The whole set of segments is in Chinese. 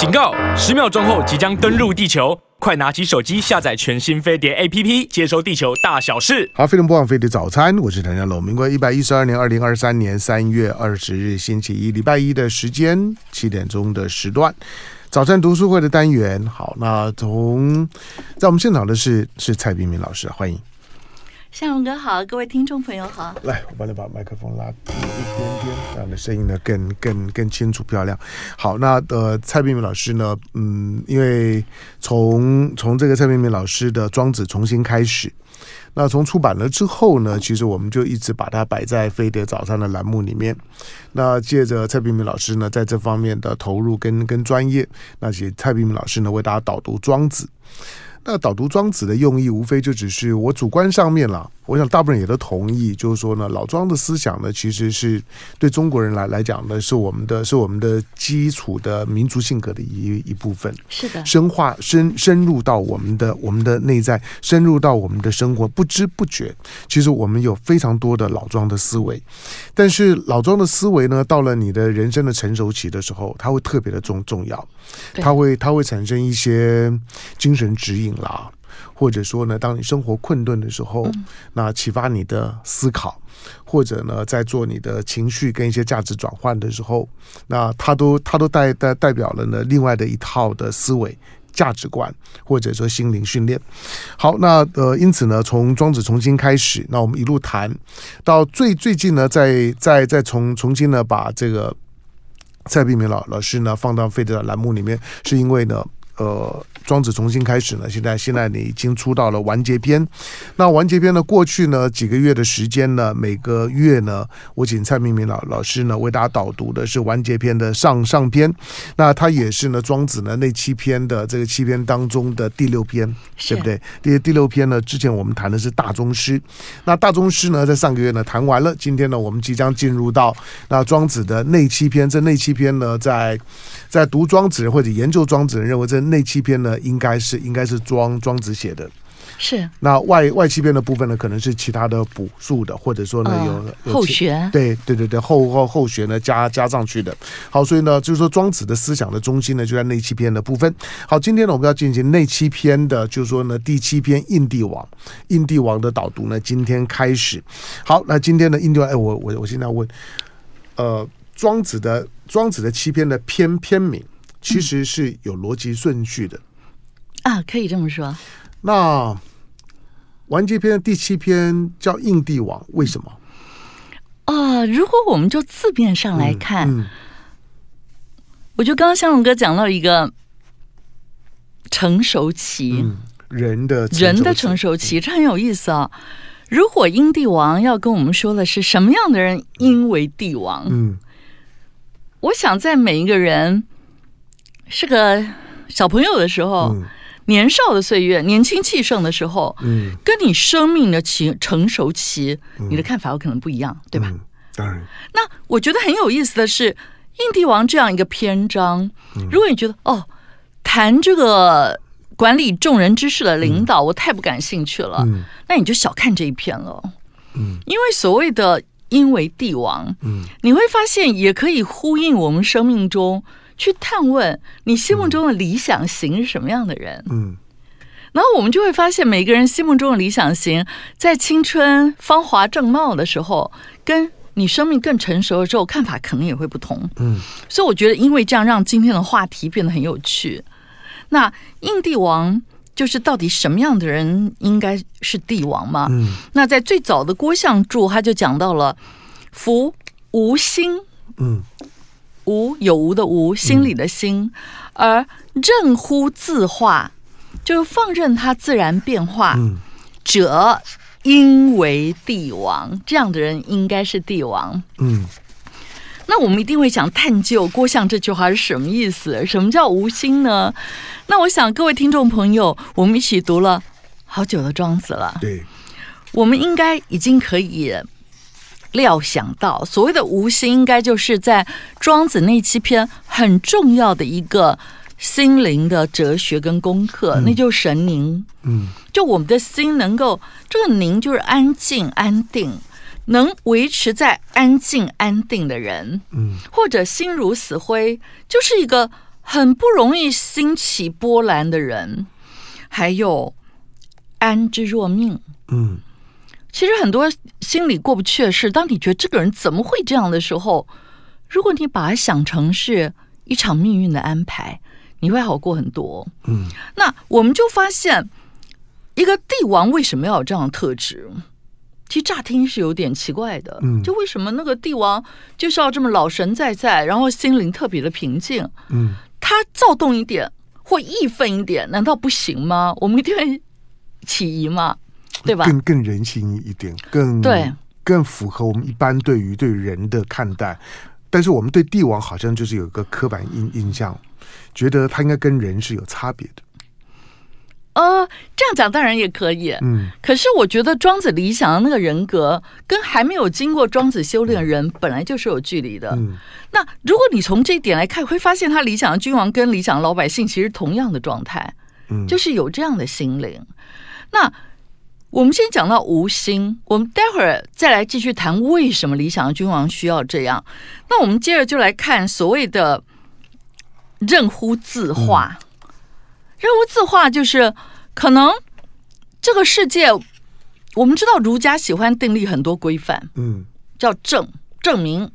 警告！十秒钟后即将登陆地球，快拿起手机下载全新飞碟 APP，接收地球大小事。好，飞碟播放飞碟早餐，我是谭家龙。民国一百一十二年二零二三年三月二十日星期一，礼拜一的时间七点钟的时段，早餐读书会的单元。好，那从在我们现场的是是蔡冰明老师，欢迎。向荣哥好，各位听众朋友好。来，我帮你把麦克风拉低一点点，让你的声音呢更更更清楚漂亮。好，那呃，蔡冰明老师呢，嗯，因为从从这个蔡冰明老师的《庄子》重新开始，那从出版了之后呢，其实我们就一直把它摆在飞碟早餐的栏目里面。那借着蔡冰明老师呢，在这方面的投入跟跟专业，那请蔡冰明老师呢为大家导读《庄子》。那导读庄子的用意，无非就只是我主观上面了。我想大部分人也都同意，就是说呢，老庄的思想呢，其实是对中国人来来讲呢，是我们的，是我们的基础的民族性格的一一部分。是的，深化深深入到我们的我们的内在，深入到我们的生活，不知不觉，其实我们有非常多的老庄的思维。但是老庄的思维呢，到了你的人生的成熟期的时候，它会特别的重重要，它会它会产生一些精神指引啦。或者说呢，当你生活困顿的时候，嗯、那启发你的思考，或者呢，在做你的情绪跟一些价值转换的时候，那它都它都代代代表了呢另外的一套的思维价值观，或者说心灵训练。好，那呃，因此呢，从庄子重新开始，那我们一路谈到最最近呢，再再再重重新呢，把这个蔡碧明老老师呢放到费德的栏目里面，是因为呢，呃。庄子重新开始呢，现在现在你已经出到了完结篇。那完结篇呢，过去呢几个月的时间呢，每个月呢，我请蔡明明老老师呢为大家导读的是完结篇的上上篇。那它也是呢庄子呢那七篇的这个七篇当中的第六篇，对不对？第第六篇呢，之前我们谈的是大宗师。那大宗师呢，在上个月呢谈完了，今天呢我们即将进入到那庄子的内七篇。这内七篇呢，在在读庄子或者研究庄子人认为这内七篇呢。应该是应该是庄庄子写的，是那外外七篇的部分呢，可能是其他的补述的，或者说呢有，后学，对对对对后后后学呢加加上去的。好，所以呢就是说庄子的思想的中心呢就在内七篇的部分。好，今天呢我们要进行内七篇的，就是说呢第七篇印帝王，印帝王的导读呢今天开始。好，那今天的印帝王，哎，我我我现在问，呃，庄子的庄子的七篇的篇篇名其实是有逻辑顺序的。嗯啊，可以这么说。那完结篇的第七篇叫印帝王，为什么？啊，如果我们就字面上来看，嗯嗯、我就刚刚向龙哥讲到一个成熟期，嗯、人的人的成熟期，这很有意思啊、哦。如果应帝王要跟我们说的是什么样的人因为帝王？嗯，我想在每一个人是个小朋友的时候。嗯年少的岁月，年轻气盛的时候，嗯，跟你生命的期成熟期，嗯，你的看法有可能不一样，对吧？嗯，当然。那我觉得很有意思的是，印帝王这样一个篇章，如果你觉得哦，谈这个管理众人之事的领导，我太不感兴趣了，嗯，那你就小看这一篇了，嗯，因为所谓的因为帝王，嗯，你会发现也可以呼应我们生命中。去探问你心目中的理想型是什么样的人？嗯，然后我们就会发现，每个人心目中的理想型，在青春芳华正茂的时候，跟你生命更成熟的时候，看法可能也会不同。嗯，所以我觉得，因为这样，让今天的话题变得很有趣。那印帝王就是到底什么样的人应该是帝王吗？嗯，那在最早的郭象注，他就讲到了“夫无心”。嗯。无有无的无，心里的心，而任乎自化，就是放任它自然变化，者应为帝王。这样的人应该是帝王。嗯，那我们一定会想探究郭象这句话是什么意思？什么叫无心呢？那我想各位听众朋友，我们一起读了好久的庄子了，对，我们应该已经可以。料想到所谓的无心，应该就是在庄子那七篇很重要的一个心灵的哲学跟功课，嗯、那就是神宁。嗯，就我们的心能够这个宁，就是安静安定，能维持在安静安定的人，嗯，或者心如死灰，就是一个很不容易兴起波澜的人，还有安之若命。嗯，其实很多心里过不去的事，当你觉得这个人怎么会这样的时候，如果你把它想成是一场命运的安排，你会好过很多。嗯，那我们就发现，一个帝王为什么要有这样的特质？其实乍听是有点奇怪的。嗯，就为什么那个帝王就是要这么老神在在，然后心灵特别的平静？嗯，他躁动一点或义愤一点，难道不行吗？我们一定会起疑吗？对吧？更更人性一点，更对，更符合我们一般对于对人的看待。但是我们对帝王好像就是有一个刻板印印象，觉得他应该跟人是有差别的。呃，这样讲当然也可以，嗯。可是我觉得庄子理想的那个人格，跟还没有经过庄子修炼的人本来就是有距离的。嗯。那如果你从这一点来看，会发现他理想的君王跟理想的老百姓其实同样的状态，嗯，就是有这样的心灵。那。我们先讲到无心，我们待会儿再来继续谈为什么理想的君王需要这样。那我们接着就来看所谓的任乎自化。任乎自化就是可能这个世界，我们知道儒家喜欢订立很多规范，嗯，叫正证明，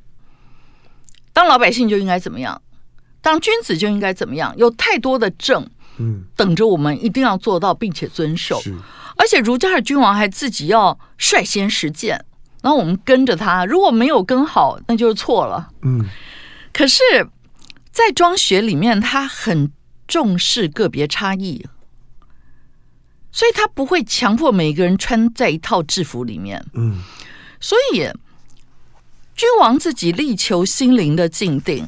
当老百姓就应该怎么样，当君子就应该怎么样，有太多的正，嗯，等着我们一定要做到并且遵守。是。而且儒家的君王还自己要率先实践，然后我们跟着他，如果没有跟好，那就是错了。嗯，可是，在庄学里面，他很重视个别差异，所以他不会强迫每个人穿在一套制服里面。嗯，所以君王自己力求心灵的静定。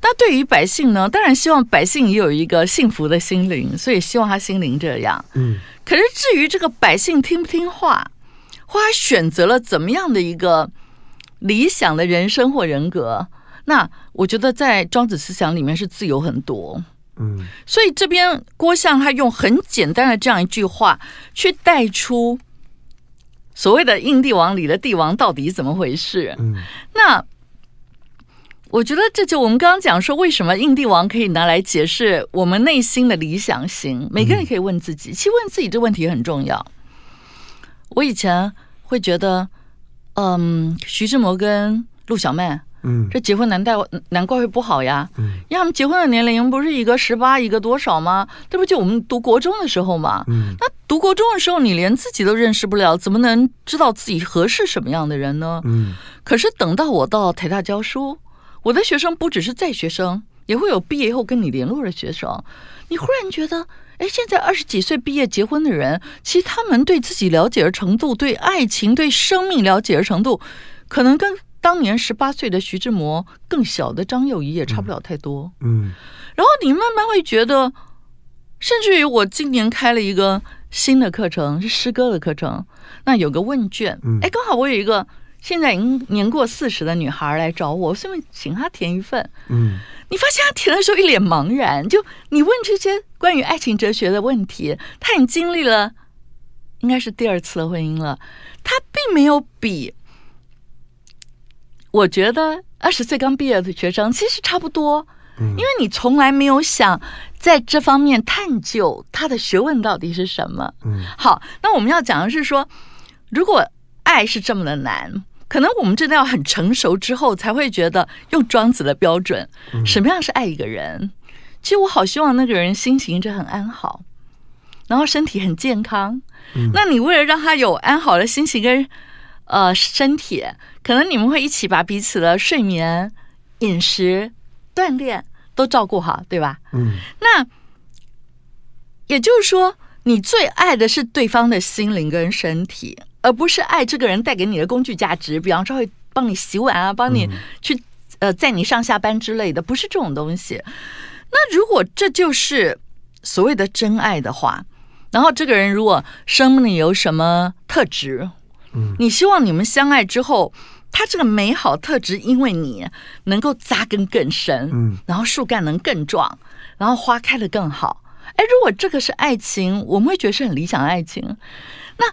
那对于百姓呢？当然希望百姓也有一个幸福的心灵，所以希望他心灵这样。嗯。可是至于这个百姓听不听话，或他选择了怎么样的一个理想的人生或人格，那我觉得在庄子思想里面是自由很多。嗯。所以这边郭象他用很简单的这样一句话去带出所谓的印帝王里的帝王到底怎么回事。嗯。那。我觉得这就我们刚刚讲说，为什么印帝王可以拿来解释我们内心的理想型？每个人可以问自己，其实问自己这问题很重要。我以前会觉得，嗯，徐志摩跟陆小曼，嗯，这结婚难带难怪会不好呀，嗯，因为他们结婚的年龄不是一个十八，一个多少吗？这不就我们读国中的时候吗？嗯，那读国中的时候，你连自己都认识不了，怎么能知道自己合适什么样的人呢？嗯，可是等到我到台大教书。我的学生不只是在学生，也会有毕业以后跟你联络的学生。你忽然觉得，哎，现在二十几岁毕业结婚的人，其实他们对自己了解的程度、对爱情、对生命了解的程度，可能跟当年十八岁的徐志摩、更小的张幼仪也差不了太多。嗯。嗯，然后你慢慢会觉得，甚至于我今年开了一个新的课程，是诗歌的课程。那有个问卷，哎，刚好我有一个。现在已经年过四十的女孩来找我，我顺便请她填一份。嗯，你发现她填的时候一脸茫然，就你问这些关于爱情哲学的问题，她已经经历了应该是第二次的婚姻了，她并没有比我觉得二十岁刚毕业的学生其实差不多。嗯，因为你从来没有想在这方面探究他的学问到底是什么。嗯，好，那我们要讲的是说，如果爱是这么的难。可能我们真的要很成熟之后，才会觉得用庄子的标准，什么样是爱一个人？其实我好希望那个人心情就很安好，然后身体很健康。那你为了让他有安好的心情跟呃身体，可能你们会一起把彼此的睡眠、饮食、锻炼都照顾好，对吧？嗯。那也就是说，你最爱的是对方的心灵跟身体。而不是爱这个人带给你的工具价值，比方说会帮你洗碗啊，帮你去呃载你上下班之类的，不是这种东西。那如果这就是所谓的真爱的话，然后这个人如果生命里有什么特质，嗯，你希望你们相爱之后，他这个美好特质因为你能够扎根更深，嗯，然后树干能更壮，然后花开的更好。哎，如果这个是爱情，我们会觉得是很理想的爱情，那。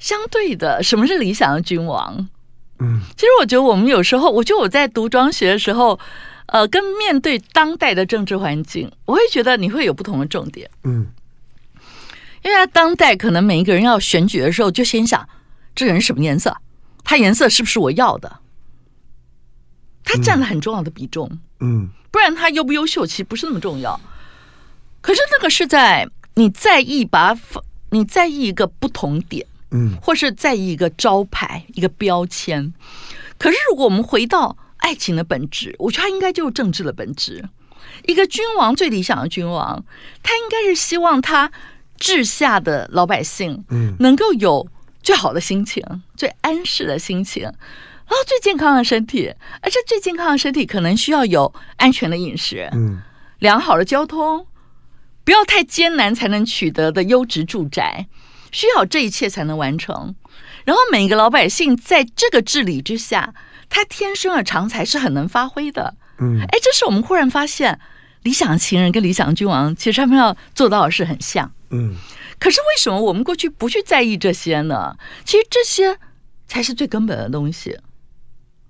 相对的，什么是理想的君王？嗯，其实我觉得我们有时候，我觉得我在读庄学的时候，呃，跟面对当代的政治环境，我会觉得你会有不同的重点。嗯，因为在当代可能每一个人要选举的时候，就先想这个人什么颜色，他颜色是不是我要的？他占了很重要的比重。嗯，不然他优不优秀其实不是那么重要。可是那个是在你在意把你在意一个不同点。嗯，或是在意一个招牌、一个标签。可是，如果我们回到爱情的本质，我觉得它应该就是政治的本质。一个君王最理想的君王，他应该是希望他治下的老百姓，嗯，能够有最好的心情、最安适的心情，然后最健康的身体。而这最健康的身体，可能需要有安全的饮食，嗯，良好的交通，不要太艰难才能取得的优质住宅。需要这一切才能完成，然后每一个老百姓在这个治理之下，他天生的长才是很能发挥的。嗯，哎，这是我们忽然发现，理想情人跟理想君王，其实他们要做到的事很像。嗯，可是为什么我们过去不去在意这些呢？其实这些才是最根本的东西。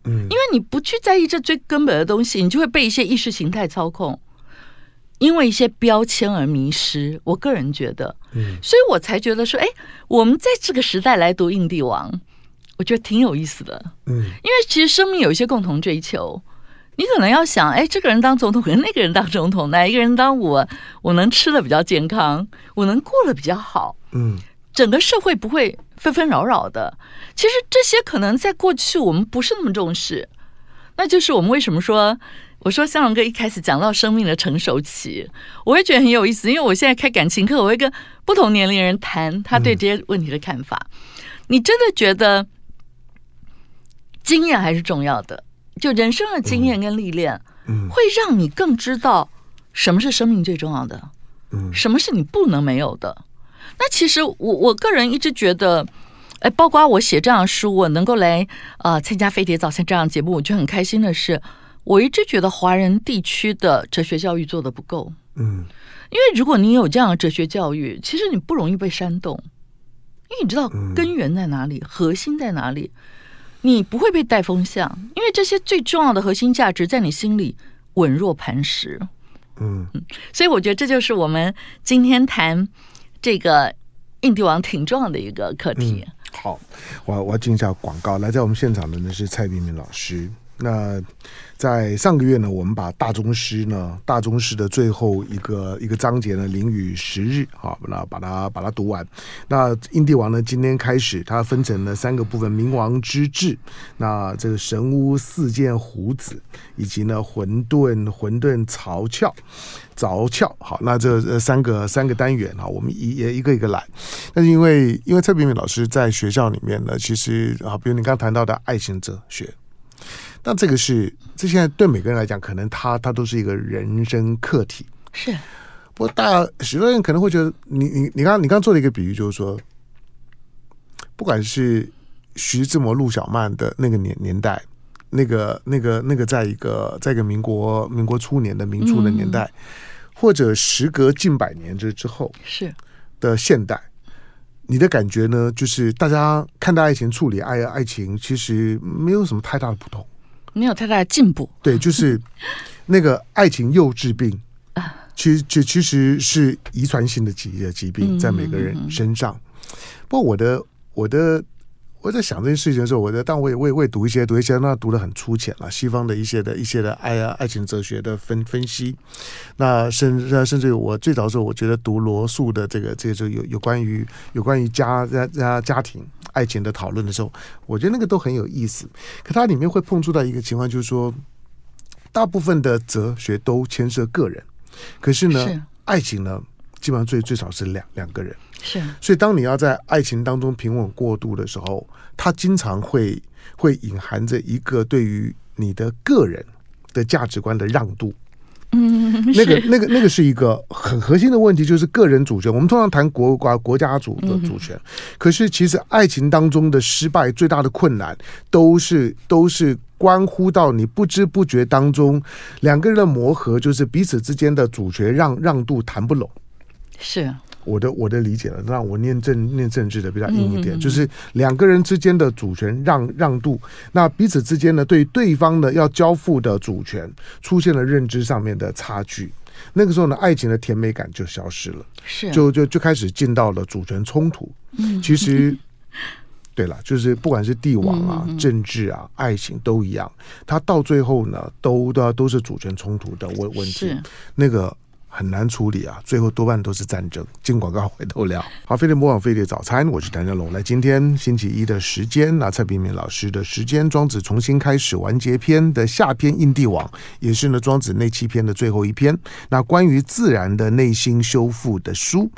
嗯，因为你不去在意这最根本的东西，你就会被一些意识形态操控。因为一些标签而迷失，我个人觉得，嗯，所以我才觉得说，哎，我们在这个时代来读《印帝王》，我觉得挺有意思的，嗯，因为其实生命有一些共同追求，你可能要想，哎，这个人当总统，跟那个人当总统，哪一个人当我，我能吃的比较健康，我能过得比较好，嗯，整个社会不会纷纷扰扰的。其实这些可能在过去我们不是那么重视，那就是我们为什么说。我说向荣哥一开始讲到生命的成熟期，我会觉得很有意思，因为我现在开感情课，我会跟不同年龄人谈他对这些问题的看法。嗯、你真的觉得经验还是重要的？就人生的经验跟历练，嗯，会让你更知道什么是生命最重要的，嗯，什么是你不能没有的。那其实我我个人一直觉得，哎，包括我写这样的书，我能够来呃参加飞碟早餐这样的节目，我就很开心的是。我一直觉得华人地区的哲学教育做的不够，嗯，因为如果你有这样的哲学教育，其实你不容易被煽动，因为你知道根源在哪里，核心在哪里，你不会被带风向，因为这些最重要的核心价值在你心里稳若磐石，嗯，所以我觉得这就是我们今天谈这个印帝王挺重要的一个课题。嗯、好，我我要进一下广告，来在我们现场的呢是蔡明明老师。那在上个月呢，我们把大宗师呢，大宗师的最后一个一个章节呢，《灵与十日》好，那把它把它读完。那印帝王呢，今天开始，它分成了三个部分：冥王之治，那这个神巫四剑胡子，以及呢混沌混沌凿窍凿窍。好，那这三个三个单元啊，我们一也一个一个来。但是因为因为蔡明明老师在学校里面呢，其实啊，比如你刚谈到的爱情哲学。那这个是，这现在对每个人来讲，可能他他都是一个人生课题。是，不过大许多人可能会觉得你，你你你刚你刚做了一个比喻，就是说，不管是徐志摩、陆小曼的那个年年代，那个那个那个，在一个在一个民国民国初年的民初的年代，嗯、或者时隔近百年之之后是的现代，你的感觉呢？就是大家看待爱情、处理爱爱情，其实没有什么太大的不同。没有太大的进步，对，就是那个爱情幼稚病啊，其实其其实是遗传性的疾疾病，在每个人身上。不过我的我的我在想这件事情的时候，我的但我也我也会读一些读一些，那读的很粗浅了，西方的一些的一些的爱啊爱情哲学的分分析。那甚至甚至于我最早的时候，我觉得读罗素的这个这个就有有关于有关于家家家家庭。爱情的讨论的时候，我觉得那个都很有意思。可它里面会碰触到一个情况，就是说，大部分的哲学都牵涉个人，可是呢，是爱情呢，基本上最最少是两两个人。是，所以当你要在爱情当中平稳过渡的时候，它经常会会隐含着一个对于你的个人的价值观的让渡。嗯，那个、那个、那个是一个很核心的问题，就是个人主权。我们通常谈国国国家主的主权，可是其实爱情当中的失败最大的困难，都是都是关乎到你不知不觉当中两个人的磨合，就是彼此之间的主权让让渡谈不拢。是，我的我的理解了，让我念政念政治的比较硬一点，嗯、就是两个人之间的主权让让渡，那彼此之间呢，对对方呢要交付的主权出现了认知上面的差距，那个时候呢，爱情的甜美感就消失了，是。就就就开始进到了主权冲突。嗯，其实 对了，就是不管是帝王啊、嗯、政治啊、爱情都一样，他到最后呢，都都都是主权冲突的问问题，那个。很难处理啊，最后多半都是战争。进广告回头聊。好，飞碟模仿飞碟早餐，我是谭家龙。来，今天星期一的时间，那蔡炳明老师的时间，庄子重新开始完结篇的下篇《印地王》，也是呢庄子那七篇的最后一篇。那关于自然的内心修复的书。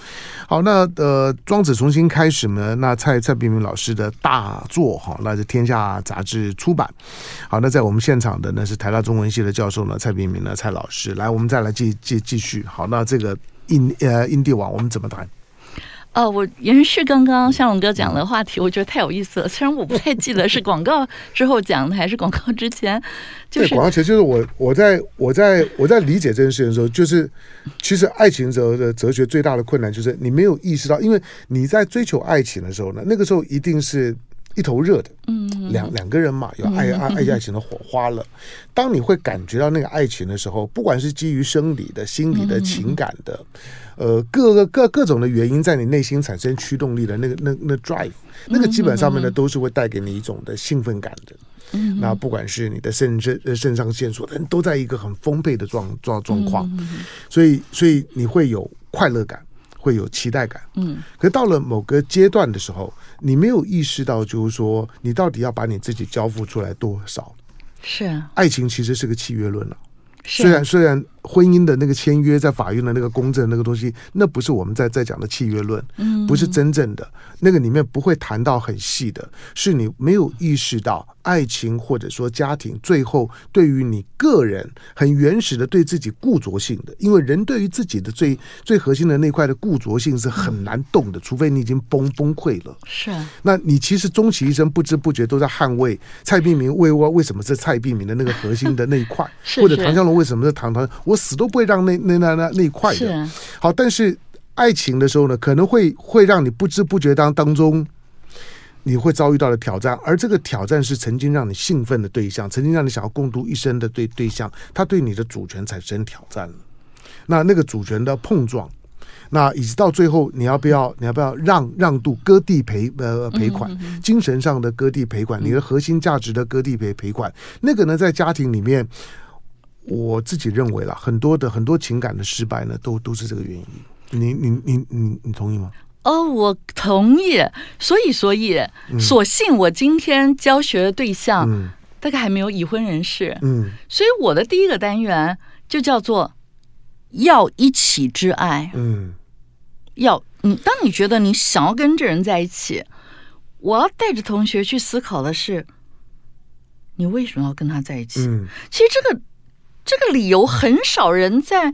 好，那呃庄子重新开始呢，那蔡蔡炳明老师的大作哈，那是天下杂志出版。好，那在我们现场的呢是台大中文系的教授呢蔡炳明呢蔡老师。来，我们再来继继继续。好，那这个印呃印地网，我们怎么谈？呃，我延续刚刚向龙哥讲的话题，我觉得太有意思了。虽然我不太记得是广告之后讲的还是广告之前，就是广告前，就是我我在我在我在理解这件事情的时候，就是其实爱情哲的哲学最大的困难就是你没有意识到，因为你在追求爱情的时候呢，那个时候一定是。一头热的，嗯，两两个人嘛，有爱爱爱爱情的火花了。当你会感觉到那个爱情的时候，不管是基于生理的、心理的、情感的，呃，各个各各种的原因，在你内心产生驱动力的那个那那 drive，那个基本上面呢，都是会带给你一种的兴奋感的。嗯，那不管是你的肾肾肾上腺素，都在一个很丰沛的状状状况，所以所以你会有快乐感。会有期待感，嗯，可到了某个阶段的时候，你没有意识到，就是说，你到底要把你自己交付出来多少？是啊，爱情其实是个契约论了，虽然虽然。婚姻的那个签约，在法院的那个公证那个东西，那不是我们在在讲的契约论，不是真正的那个里面不会谈到很细的，是你没有意识到爱情或者说家庭最后对于你个人很原始的对自己固着性的，因为人对于自己的最最核心的那块的固着性是很难动的，除非你已经崩崩溃了。是，那你其实终其一生不知不觉都在捍卫蔡碧明为我为什么是蔡碧明的那个核心的那一块，或者唐湘龙为什么是唐唐。我死都不会让那那那那那一块的，好，但是爱情的时候呢，可能会会让你不知不觉当当中，你会遭遇到的挑战，而这个挑战是曾经让你兴奋的对象，曾经让你想要共度一生的对对象，他对你的主权产生挑战。了。那那个主权的碰撞，那以及到最后，你要不要你要不要让让渡割地赔呃赔款，精神上的割地赔款，你的核心价值的割地赔赔款，那个呢，在家庭里面。我自己认为啦，很多的很多情感的失败呢，都都是这个原因。你你你你你同意吗？哦，我同意。所以所以，所幸我今天教学的对象，嗯，大概还没有已婚人士，嗯，所以我的第一个单元就叫做要一起之爱，嗯，要你当你觉得你想要跟这人在一起，我要带着同学去思考的是，你为什么要跟他在一起？嗯，其实这个。这个理由很少人在，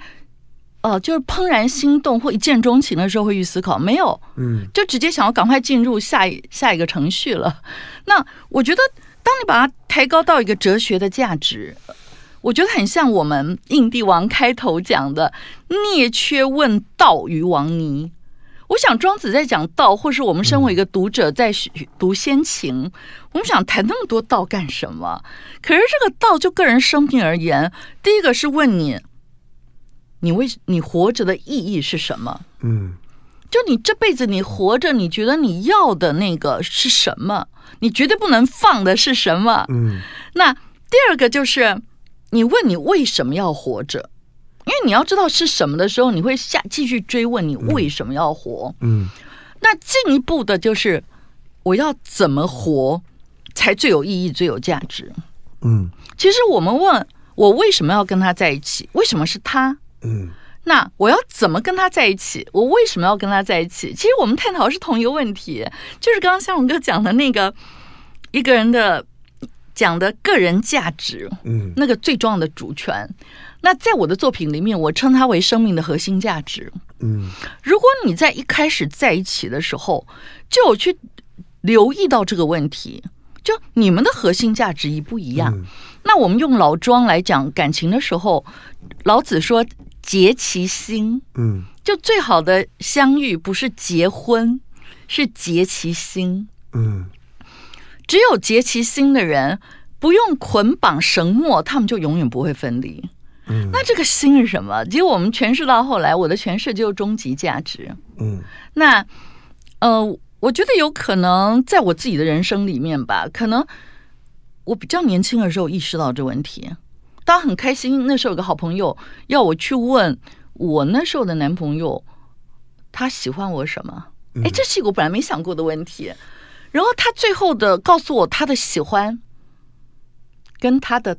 呃，就是怦然心动或一见钟情的时候会去思考，没有，嗯，就直接想要赶快进入下一下一个程序了。那我觉得，当你把它抬高到一个哲学的价值，我觉得很像我们印地王开头讲的“聂缺问道于王尼”。我想庄子在讲道，或是我们身为一个读者在读先秦，嗯、我们想谈那么多道干什么？可是这个道就个人生命而言，第一个是问你，你为你活着的意义是什么？嗯，就你这辈子你活着，你觉得你要的那个是什么？你绝对不能放的是什么？嗯，那第二个就是你问你为什么要活着？因为你要知道是什么的时候，你会下继续追问你为什么要活。嗯，嗯，那进一步的就是我要怎么活才最有意义、最有价值。嗯，其实我们问我为什么要跟他在一起？为什么是他？嗯，那我要怎么跟他在一起？我为什么要跟他在一起？其实我们探讨的是同一个问题，就是刚刚向荣哥讲的那个一个人的讲的个人价值，嗯，那个最重要的主权。那在我的作品里面，我称它为生命的核心价值。嗯，如果你在一开始在一起的时候就有去留意到这个问题，就你们的核心价值一不一样？嗯，那我们用老庄来讲感情的时候，老子说：“结其心。嗯，就最好的相遇不是结婚，是结其心。嗯，只有结其心的人，不用捆绑绳墨，他们就永远不会分离。嗯，那这个心是什么？结果我们诠释到后来，我的诠释就是终极价值。嗯，那呃，我觉得有可能在我自己的人生里面吧，可能我比较年轻的时候意识到这问题。当很开心，那时候有个好朋友要我去问我那时候的男朋友，他喜欢我什么？哎，这是一个我本来没想过的问题。然后他最后的告诉我他的喜欢跟他的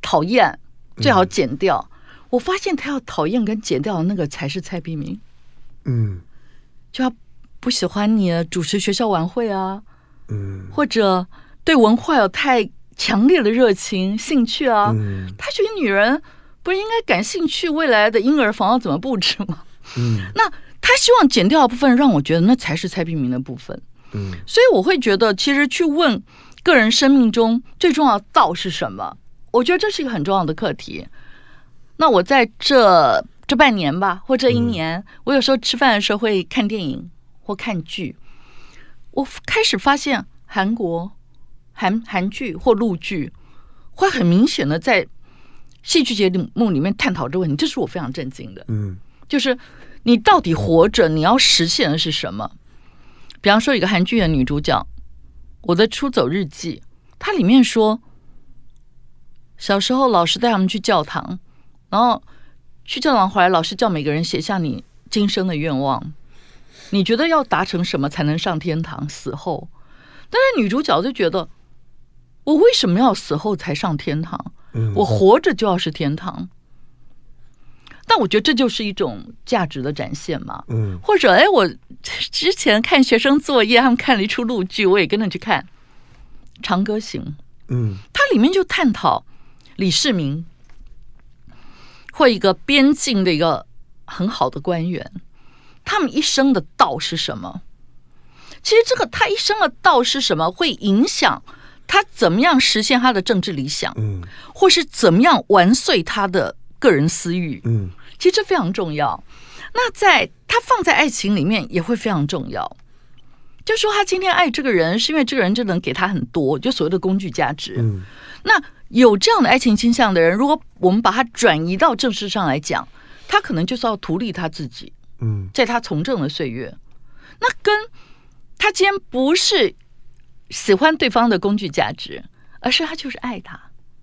讨厌。最好剪掉。我发现他要讨厌跟剪掉的那个才是蔡碧明。嗯，就要不喜欢你主持学校晚会啊，嗯，或者对文化有太强烈的热情兴趣啊。嗯，他觉得女人不是应该感兴趣未来的婴儿房要怎么布置吗？嗯，那他希望剪掉的部分，让我觉得那才是蔡碧明的部分。嗯，所以我会觉得，其实去问个人生命中最重要的道是什么？我觉得这是一个很重要的课题。那我在这这半年吧，或这一年，嗯、我有时候吃饭的时候会看电影或看剧。我开始发现韩国韩韩剧或陆剧会很明显的在戏剧节目里面探讨这个问题，这是我非常震惊的。嗯，就是你到底活着，你要实现的是什么？比方说，一个韩剧的女主角《我的出走日记》，它里面说。小时候，老师带他们去教堂，然后去教堂回来，老师叫每个人写下你今生的愿望。你觉得要达成什么才能上天堂？死后，但是女主角就觉得，我为什么要死后才上天堂？我活着就要是天堂。但我觉得这就是一种价值的展现嘛。嗯，或者，哎，我之前看学生作业，他们看了一出陆剧，我也跟着去看《长歌行》。嗯，它里面就探讨。李世民，或一个边境的一个很好的官员，他们一生的道是什么？其实这个他一生的道是什么，会影响他怎么样实现他的政治理想，嗯，或是怎么样完遂他的个人私欲，嗯，其实这非常重要。那在他放在爱情里面也会非常重要。就说他今天爱这个人，是因为这个人就能给他很多，就所谓的工具价值，嗯，那。有这样的爱情倾向的人，如果我们把他转移到政事上来讲，他可能就是要图利他自己。嗯，在他从政的岁月，那跟他既然不是喜欢对方的工具价值，而是他就是爱他，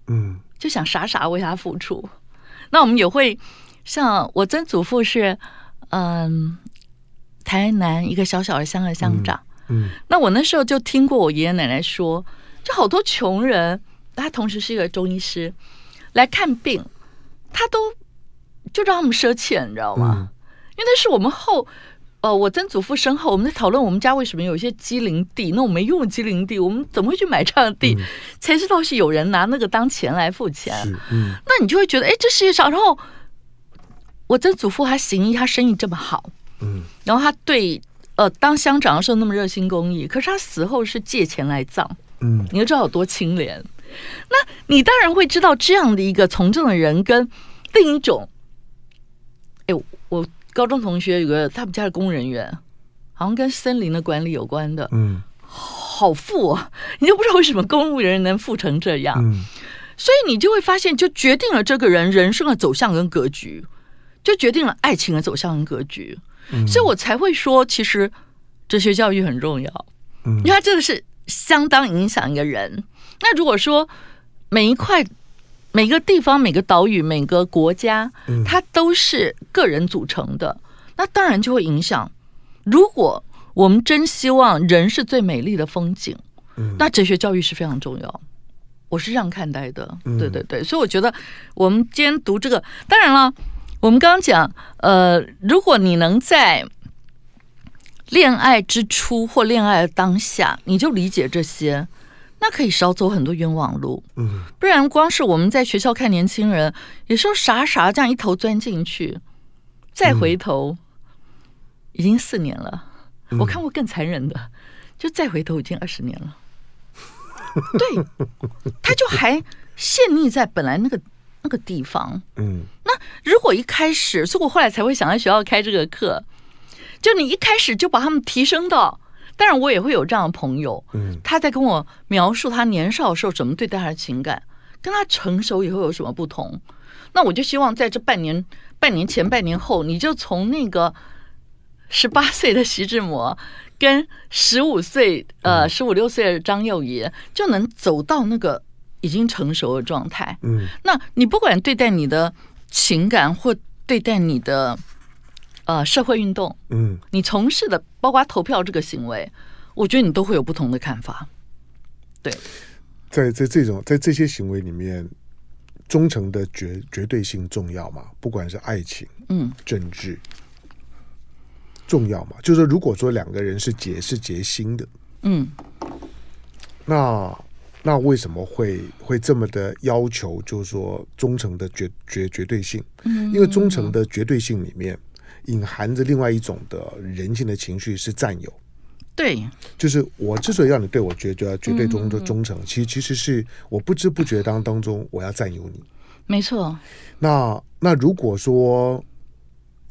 嗯，就想傻傻为他付出。那我们也会像我曾祖父是，嗯，台南一个小小的乡的乡长，嗯，那我那时候就听过我爷爷奶奶说，就好多穷人。他同时是一个中医师，来看病，他都就让他们赊欠，你知道吗？嗯、因为那是我们后，呃，我曾祖父身后，我们在讨论我们家为什么有一些机灵地，那我没用机灵地，我们怎么会去买这样的地？嗯、才知道是有人拿那个当钱来付钱。嗯，那你就会觉得，哎，这世界上，然后我曾祖父他行医，他生意这么好，嗯，然后他对呃当乡长的时候那么热心公益，可是他死后是借钱来葬，嗯，你就知道有多清廉。那你当然会知道这样的一个从政的人跟另一种，哎，我高中同学有个他们家的工人员，好像跟森林的管理有关的，嗯，好富啊，你就不知道为什么公务人能富成这样，嗯，所以你就会发现，就决定了这个人人生的走向跟格局，就决定了爱情的走向跟格局，嗯，所以我才会说，其实哲学教育很重要，嗯，因为它真的是相当影响一个人。那如果说每一块、每个地方、每个岛屿、每个国家，它都是个人组成的，那当然就会影响。如果我们真希望人是最美丽的风景，那哲学教育是非常重要。我是这样看待的，对对对。所以我觉得我们今天读这个，当然了，我们刚刚讲，呃，如果你能在恋爱之初或恋爱当下，你就理解这些。那可以少走很多冤枉路，嗯，不然光是我们在学校看年轻人，有时候傻傻这样一头钻进去，再回头，已经四年了。我看过更残忍的，就再回头已经二十年了。对，他就还陷溺在本来那个那个地方。嗯，那如果一开始，所以我后来才会想在学校开这个课，就你一开始就把他们提升到，当然我也会有这样的朋友，嗯，他在跟我描述他年少的时候怎么对待他的情感，跟他成熟以后有什么不同。那我就希望在这半年、半年前、半年后，你就从那个十八岁的徐志摩跟十五岁、呃十五六岁的张幼仪，就能走到那个已经成熟的状态。嗯，那你不管对待你的情感或对待你的呃社会运动，嗯，你从事的包括投票这个行为，我觉得你都会有不同的看法。对，在在这种在这些行为里面。忠诚的绝绝对性重要吗？不管是爱情、嗯，政治，重要吗？就是说，如果说两个人是结是结心的，嗯，那那为什么会会这么的要求？就是说，忠诚的绝绝绝对性，嗯，因为忠诚的绝对性里面隐含着另外一种的人性的情绪是占有。对，就是我之所以让你对我绝绝绝对忠的忠诚，其实其实是我不知不觉当当中我要占有你。没错。那那如果说，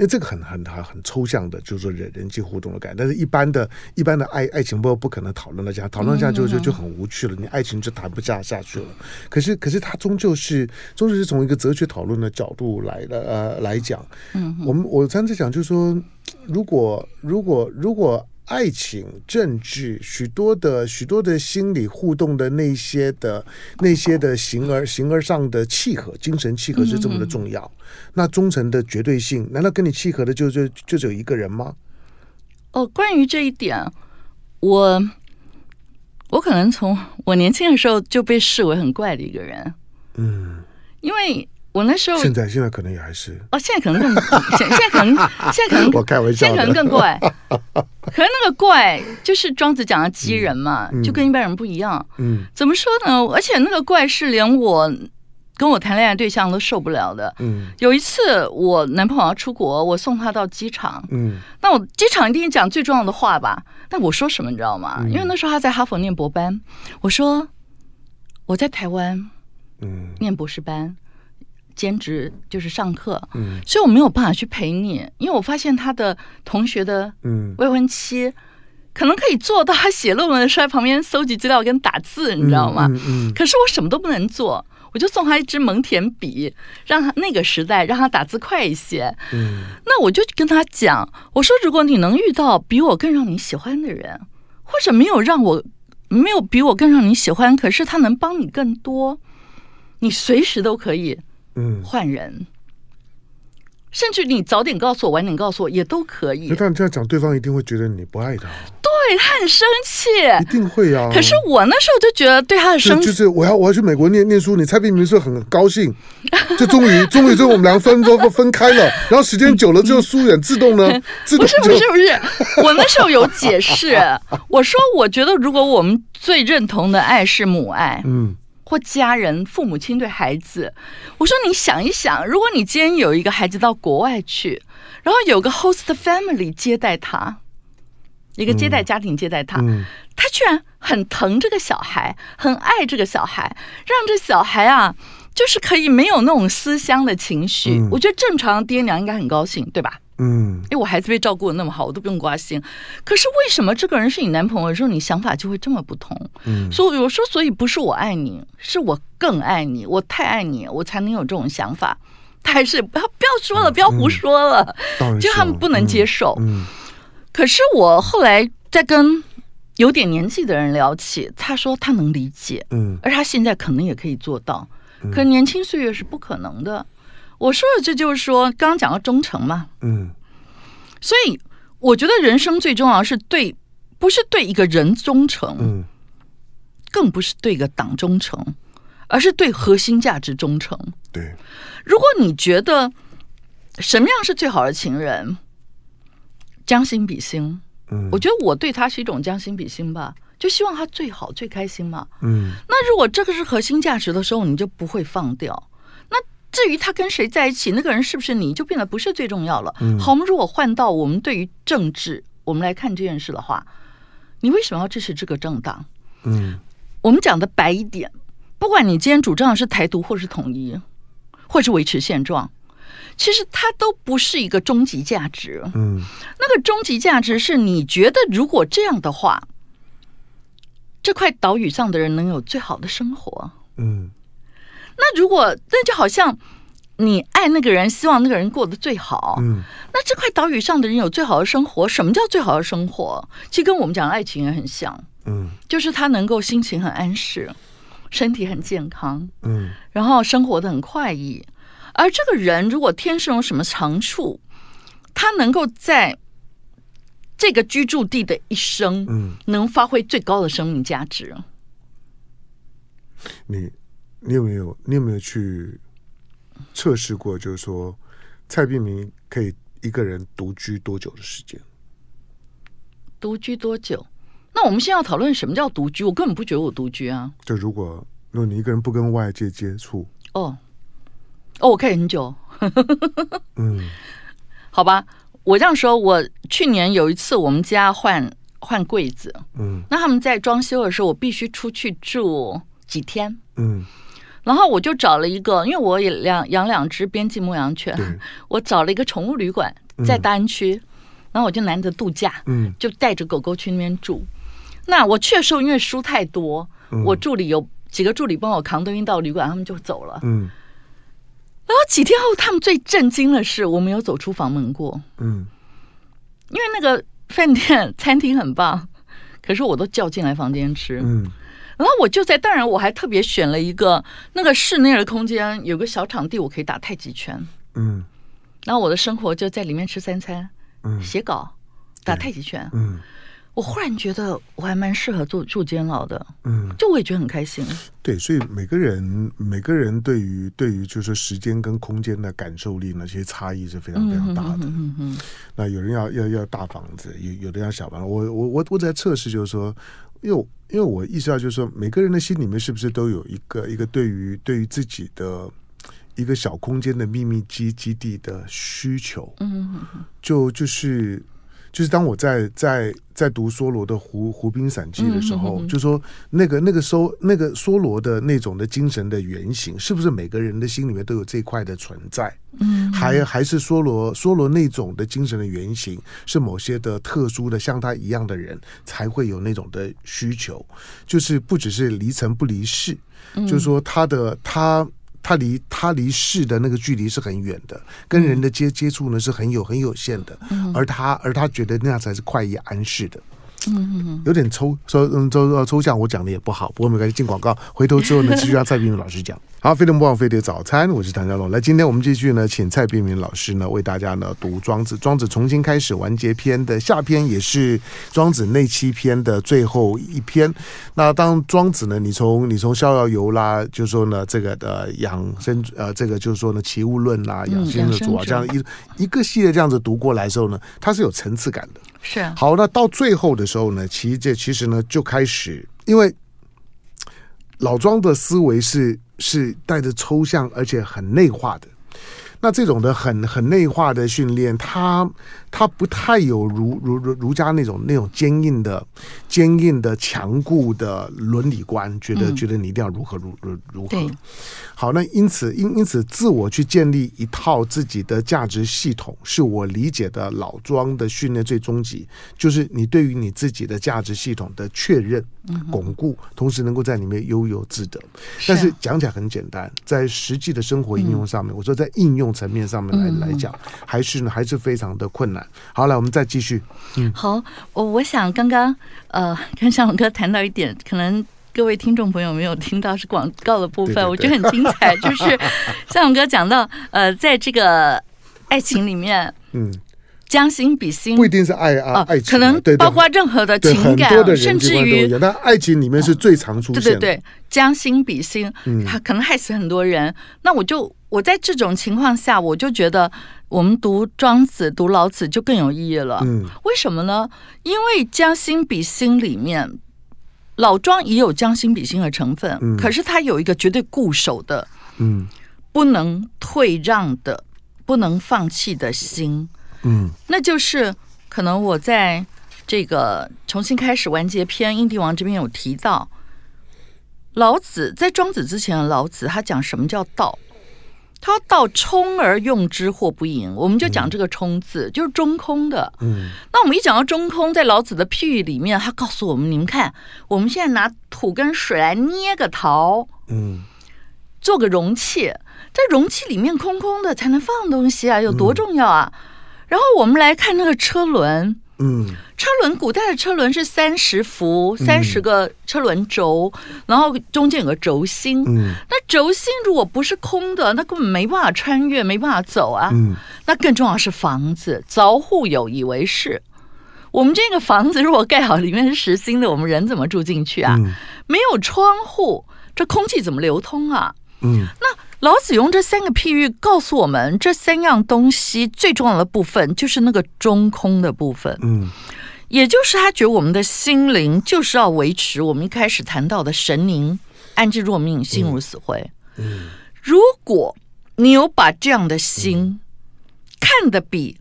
因为这个很很很很抽象的，就是说人人际互动的感觉，但是一般的一般的爱爱情不不可能讨论的，这样讨论下就就就很无趣了，你爱情就谈不下下去了。可是可是它终究是终究是从一个哲学讨论的角度来的呃来讲，嗯，我们我刚才讲就是说，如果如果如果。爱情、政治，许多的许多的心理互动的那些的那些的形而形而上的契合，精神契合是这么的重要。嗯、那忠诚的绝对性，难道跟你契合的就就就只有一个人吗？哦，关于这一点，我我可能从我年轻的时候就被视为很怪的一个人。嗯，因为。我那时候现在现在可能也还是哦，现在可能更 现现在可能现在可能 我开玩笑，现在可能更怪。可能那个怪就是庄子讲的畸人嘛，嗯、就跟一般人不一样。嗯，怎么说呢？而且那个怪是连我跟我谈恋爱对象都受不了的。嗯，有一次我男朋友要出国，我送他到机场。嗯，那我机场一定讲最重要的话吧？但我说什么你知道吗？嗯、因为那时候他在哈佛念博班，我说我在台湾，嗯，念博士班。兼职就是上课，嗯，所以我没有办法去陪你，因为我发现他的同学的嗯未婚妻可能可以做到，他写论文的时候在旁边搜集资料跟打字，你知道吗？嗯，嗯，可是我什么都不能做，我就送他一支蒙恬笔，让他那个时代让他打字快一些。嗯，那我就跟他讲，我说如果你能遇到比我更让你喜欢的人，或者没有让我没有比我更让你喜欢，可是他能帮你更多，你随时都可以。嗯，换人，甚至你早点告诉我，晚点告诉我也都可以。但这样讲，对方一定会觉得你不爱他。对，他很生气，一定会啊。可是我那时候就觉得对他的生气，就是我要我要去美国念念书。你蔡璧名是很高兴，就终于 终于，终于我们两个分分分开了。然后时间久了之后疏远，自动呢？自动不是不是不是，我那时候有解释，我说我觉得如果我们最认同的爱是母爱，嗯。或家人、父母亲对孩子，我说你想一想，如果你今天有一个孩子到国外去，然后有个 host family 接待他，一个接待家庭接待他，嗯、他居然很疼这个小孩，很爱这个小孩，让这小孩啊，就是可以没有那种思乡的情绪。嗯、我觉得正常的爹娘应该很高兴，对吧？嗯，因为我孩子被照顾的那么好，我都不用挂心。可是为什么这个人是你男朋友的时候，你想法就会这么不同？嗯，所以我说，所以不是我爱你，是我更爱你，我太爱你，我才能有这种想法。他还是不要不要说了，不要胡说了，嗯、就他们不能接受。嗯，嗯可是我后来在跟有点年纪的人聊起，他说他能理解，嗯，而他现在可能也可以做到，可是年轻岁月是不可能的。我说的这就是说，刚刚讲到忠诚嘛，嗯，所以我觉得人生最重要是对，不是对一个人忠诚，嗯，更不是对一个党忠诚，而是对核心价值忠诚。对，如果你觉得什么样是最好的情人，将心比心，嗯，我觉得我对他是一种将心比心吧，就希望他最好最开心嘛，嗯，那如果这个是核心价值的时候，你就不会放掉。至于他跟谁在一起，那个人是不是你，就变得不是最重要了。嗯、好，我们如果换到我们对于政治，我们来看这件事的话，你为什么要支持这个政党？嗯，我们讲的白一点，不管你今天主张的是台独或是统一，或是维持现状，其实它都不是一个终极价值。嗯，那个终极价值是你觉得如果这样的话，这块岛屿上的人能有最好的生活。嗯，那如果那就好像你爱那个人，希望那个人过得最好。嗯，那这块岛屿上的人有最好的生活，什么叫最好的生活？其实跟我们讲的爱情也很像。嗯，就是他能够心情很安适，身体很健康。嗯，然后生活的很快意。而这个人如果天生有什么长处，他能够在这个居住地的一生，嗯，能发挥最高的生命价值。你你有没有你有没有去测试过？就是说，蔡碧明可以一个人独居多久的时间？独居多久？那我们现在要讨论什么叫独居？我根本不觉得我独居啊。就如果如果你一个人不跟外界接触，哦哦，我可以很久。嗯，好吧，我这样说，我去年有一次我们家换换柜子，嗯，那他们在装修的时候，我必须出去住几天，嗯，然后我就找了一个，因为我也养养两只边境牧羊犬，我找了一个宠物旅馆在大安区，嗯、然后我就难得度假，嗯，就带着狗狗去那边住。那我去的时候，因为书太多，嗯、我助理有几个助理帮我扛东西到旅馆，他们就走了。嗯，然后几天后，他们最震惊的是，我没有走出房门过。嗯，因为那个饭店 餐厅很棒，可是我都叫进来房间吃。嗯，然后我就在，当然我还特别选了一个那个室内的空间，有个小场地，我可以打太极拳。嗯，然后我的生活就在里面吃三餐，嗯，写稿，打太极拳。嗯。我忽然觉得我还蛮适合住住监牢的，嗯，就我也觉得很开心。对，所以每个人每个人对于对于就是时间跟空间的感受力呢，其实差异是非常非常大的。嗯嗯嗯。那有人要要要大房子，有有的要小房子。我我我我在测试，就是说，因为因为我意识到，就是说，每个人的心里面是不是都有一个一个对于对于自己的一个小空间的秘密基基地的需求。嗯。就就是。就是当我在在在读梭罗的湖《湖湖滨散记》的时候，嗯、哼哼就说那个那个梭那个梭罗的那种的精神的原型，是不是每个人的心里面都有这一块的存在？嗯，还还是梭罗梭罗那种的精神的原型，是某些的特殊的像他一样的人才会有那种的需求，就是不只是离尘不离世，嗯、就是说他的他。他离他离市的那个距离是很远的，跟人的接接触呢是很有很有限的，而他而他觉得那样才是快意安适的。嗯嗯嗯，有点抽抽嗯抽抽象，我讲的也不好，不过没关系，进广告，回头之后呢，继续让蔡璧名老师讲。好，飞碟不枉飞碟早餐，我是谭家龙。来，今天我们继续呢，请蔡璧名老师呢为大家呢读《庄子》，庄子重新开始完结篇的下篇，也是庄子那七篇的最后一篇。那当庄子呢，你从你从逍遥游啦，就说呢这个的养生呃，这个就是说呢齐物论啦，养生的主啊，这样一一个系列这样子读过来的时候呢，它是有层次感的。是啊好，那到最后的时候呢，其实这其实呢就开始，因为老庄的思维是是带着抽象而且很内化的。那这种的很很内化的训练，它他不太有儒儒儒儒家那种那种坚硬的坚硬的强固的伦理观，觉得、嗯、觉得你一定要如何如如如何。好，那因此因因此自我去建立一套自己的价值系统，是我理解的老庄的训练最终极，就是你对于你自己的价值系统的确认、巩固，同时能够在里面悠游自得。但是讲起来很简单，在实际的生活应用上面，我说在应用层面上面来来讲，还是呢还是非常的困难。好，来我们再继续。嗯，好，我我想刚刚呃跟向龙哥谈到一点，可能各位听众朋友没有听到是广告的部分，对对对，我觉得很精彩。就是向勇哥讲到呃，在这个 爱情里面，嗯，将心比心不一定是爱啊，爱情可能包括任何的情感，甚至于但爱情里面是最常出现的。对对对，将心比心，嗯，他可能害死很多人。那我就。我在这种情况下，我就觉得我们读庄子、读老子就更有意义了。嗯，为什么呢？因为将心比心里面，老庄也有将心比心的成分，嗯，可是他有一个绝对固守的，嗯，不能退让的、不能放弃的心，嗯，那就是可能我在这个重新开始完结篇《印帝王》这边有提到，老子在庄子之前的老子，他讲什么叫道？他到充而用之或不盈，我们就讲这个“充”字，嗯、就是中空的。嗯，那我们一讲到中空，在老子的譬喻里面，他告诉我们：你们看，我们现在拿土跟水来捏个陶，嗯，做个容器，在容器里面空空的才能放东西啊，有多重要啊！嗯、然后我们来看那个车轮。嗯，车轮古代的车轮是三十伏，三十个车轮轴，嗯、然后中间有个轴心。嗯，那轴心如果不是空的，那根本没办法穿越，没办法走啊。嗯，那更重要是房子，凿户有以为是。我们这个房子如果盖好，里面是实心的，我们人怎么住进去啊？嗯、没有窗户，这空气怎么流通啊？嗯，那。老子用这三个譬喻告诉我们，这三样东西最重要的部分就是那个中空的部分，嗯，也就是他觉得我们的心灵就是要维持我们一开始谈到的神灵、安之若命、心如死灰。嗯，如果你有把这样的心看得比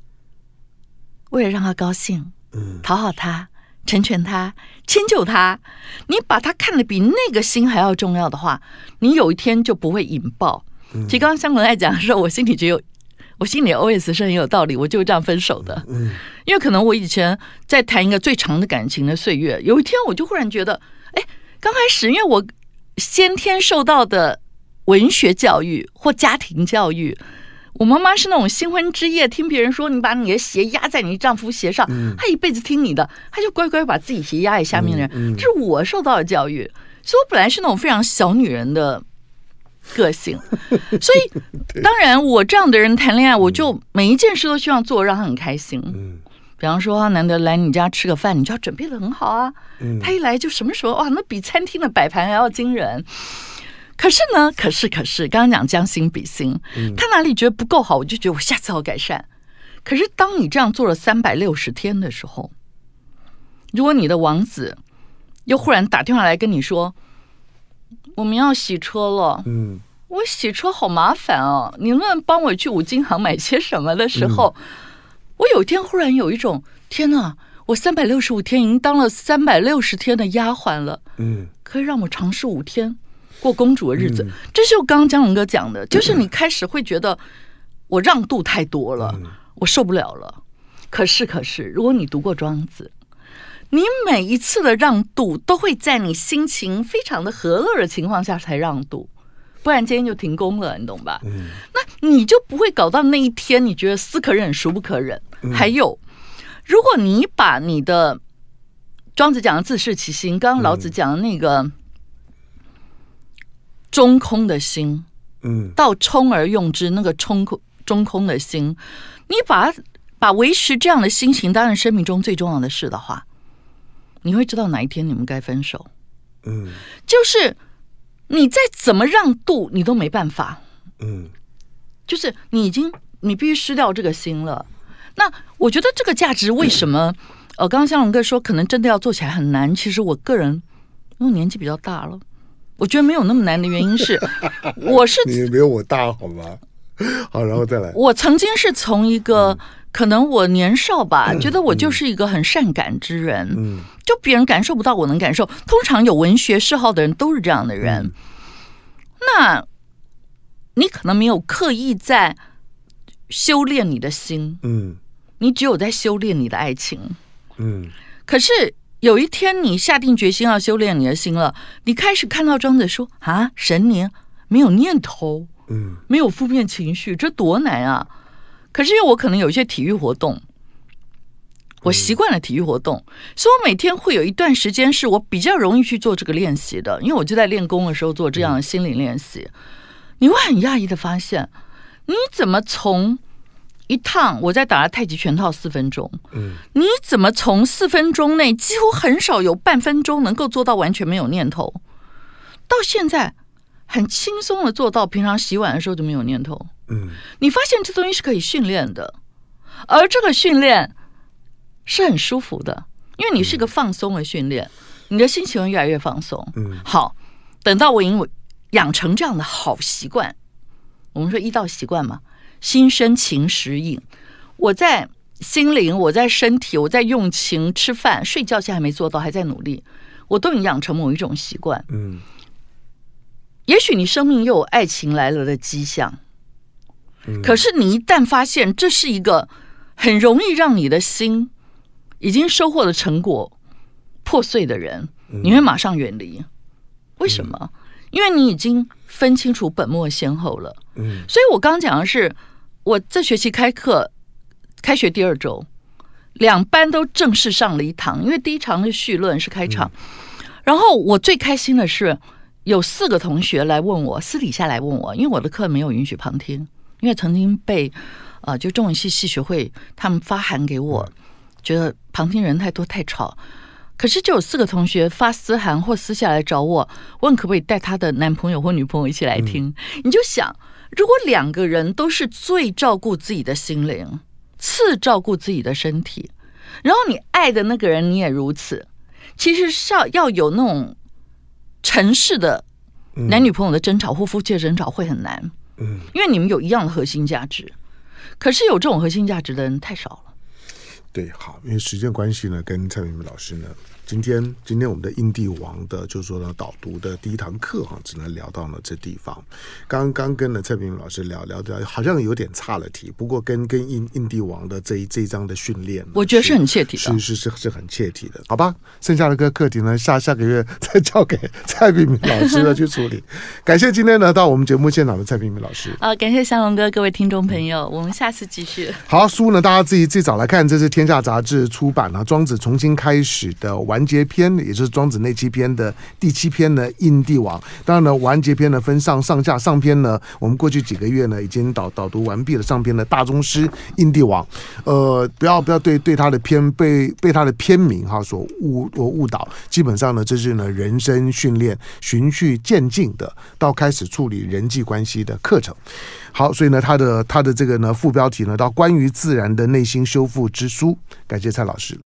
为了让他高兴，嗯，讨好他、成全他、迁就他，你把他看得比那个心还要重要的话，你有一天就不会引爆。其实刚刚香伦爱讲的时候，我心里觉得有，我心里 OS 是很有道理，我就这样分手的。嗯，因为可能我以前在谈一个最长的感情的岁月，有一天我就忽然觉得，哎，刚开始因为我先天受到的文学教育或家庭教育，我妈妈是那种新婚之夜听别人说，你把你的鞋压在你丈夫鞋上，她一辈子听你的，她就乖乖把自己鞋压在下面的人，这是我受到的教育，所以我本来是那种非常小女人的。个性，所以当然我这样的人谈恋爱，我就每一件事都希望做让他很开心。嗯，比方说他难得来你家吃个饭，你就要准备的很好啊。嗯，他一来就什么时候哇，那比餐厅的摆盘还要惊人。可是呢，可是可是，刚刚讲将心比心，他哪里觉得不够好，我就觉得我下次要改善。可是当你这样做了三百六十天的时候，如果你的王子又忽然打电话来跟你说。我们要洗车了，嗯，我洗车好麻烦哦，你能不能帮我去五金行买些什么的时候，嗯、我有一天忽然有一种天哪，我三百六十五天已经当了三百六十天的丫鬟了，嗯，可以让我尝试五天过公主的日子，嗯、这是我刚刚江龙哥讲的，就是你开始会觉得我让渡太多了，嗯、我受不了了。可是可是，如果你读过庄子。你每一次的让渡都会在你心情非常的和乐的情况下才让渡，不然今天就停工了，你懂吧？嗯，那你就不会搞到那一天，你觉得思可忍孰不可忍？嗯、还有，如果你把你的庄子讲的自噬其心，刚刚老子讲的那个中空的心，嗯，到充而用之那个中空中空的心，你把把维持这样的心情当然生命中最重要的事的话。你会知道哪一天你们该分手，嗯，就是你再怎么让渡，你都没办法，嗯，就是你已经你必须失掉这个心了。那我觉得这个价值为什么？呃，刚刚向龙哥说可能真的要做起来很难。其实我个人因为年纪比较大了，我觉得没有那么难的原因是，我是你没有我大好吗？好，然后再来。我曾经是从一个。嗯可能我年少吧，嗯、觉得我就是一个很善感之人，嗯，就别人感受不到，我能感受。通常有文学嗜好的人都是这样的人。嗯、那，你可能没有刻意在修炼你的心，嗯，你只有在修炼你的爱情，嗯。可是有一天你下定决心要修炼你的心了，你开始看到庄子说啊，神灵没有念头，嗯，没有负面情绪，这多难啊！可是因为我可能有一些体育活动，我习惯了体育活动，嗯、所以我每天会有一段时间是我比较容易去做这个练习的，因为我就在练功的时候做这样的心理练习。嗯、你会很讶异的发现，你怎么从一趟我在打了太极拳套四分钟，嗯，你怎么从四分钟内几乎很少有半分钟能够做到完全没有念头，到现在很轻松的做到，平常洗碗的时候就没有念头。嗯，你发现这东西是可以训练的，而这个训练是很舒服的，因为你是一个放松的训练，你的心情会越来越放松。嗯，好，等到我因为养成这样的好习惯，我们说一道习惯嘛，心生情时瘾。我在心灵，我在身体，我在用情，吃饭、睡觉，现在还没做到，还在努力，我都已经养成某一种习惯。嗯，也许你生命又有爱情来了的迹象。嗯，可是你一旦发现这是一个很容易让你的心已经收获的成果破碎的人，你会马上远离。为什么？因为你已经分清楚本末先后了。嗯，所以我刚刚讲的是，我这学期开课，开学第二周，两班都正式上了一堂，因为第一堂的绪论是开场。然后我最开心的是，有四个同学来问我，私底下来问我，因为我的课没有允许旁听，因为曾经被呃，就中文系系学会他们发函给我，觉得旁听人太多太吵。可是就有四个同学发私函或私下来找我，问可不可以带她的男朋友或女朋友一起来听。嗯、你就想，如果两个人都是最照顾自己的心灵，次照顾自己的身体，然后你爱的那个人你也如此，其实是要要有那种尘世的男女朋友的争吵或夫妻的争吵会很难。嗯，因为你们有一样的核心价值，可是有这种核心价值的人太少了。对，好，因为时间关系呢，跟蔡明明老师呢。今天，今天我们的印帝王的，就是说呢，导读的第一堂课哈，只能聊到了这地方。刚刚跟了蔡明老师聊聊的，好像有点差了题。不过跟跟印印帝王的这一这一章的训练，我觉得是很切题的，是是是是很切题的，好吧？剩下的个课题呢，下下个月再交给蔡明明老师呢去处理。感谢今天呢到我们节目现场的蔡明明老师。啊，感谢祥龙哥，各位听众朋友，我们下次继续。好，书呢，大家自己自己找来看，这是天下杂志出版了《庄子重新开始》的完。完结篇，也就是庄子那七篇的第七篇呢，印帝王。当然呢，完结篇呢分上上下，上篇呢，我们过去几个月呢已经导导读完毕了。上篇的大宗师印帝王，呃，不要不要对对他的篇被被他的篇名哈所误误导。基本上呢，这是呢人生训练循序渐进的，到开始处理人际关系的课程。好，所以呢，他的他的这个呢副标题呢，到关于自然的内心修复之书。感谢蔡老师。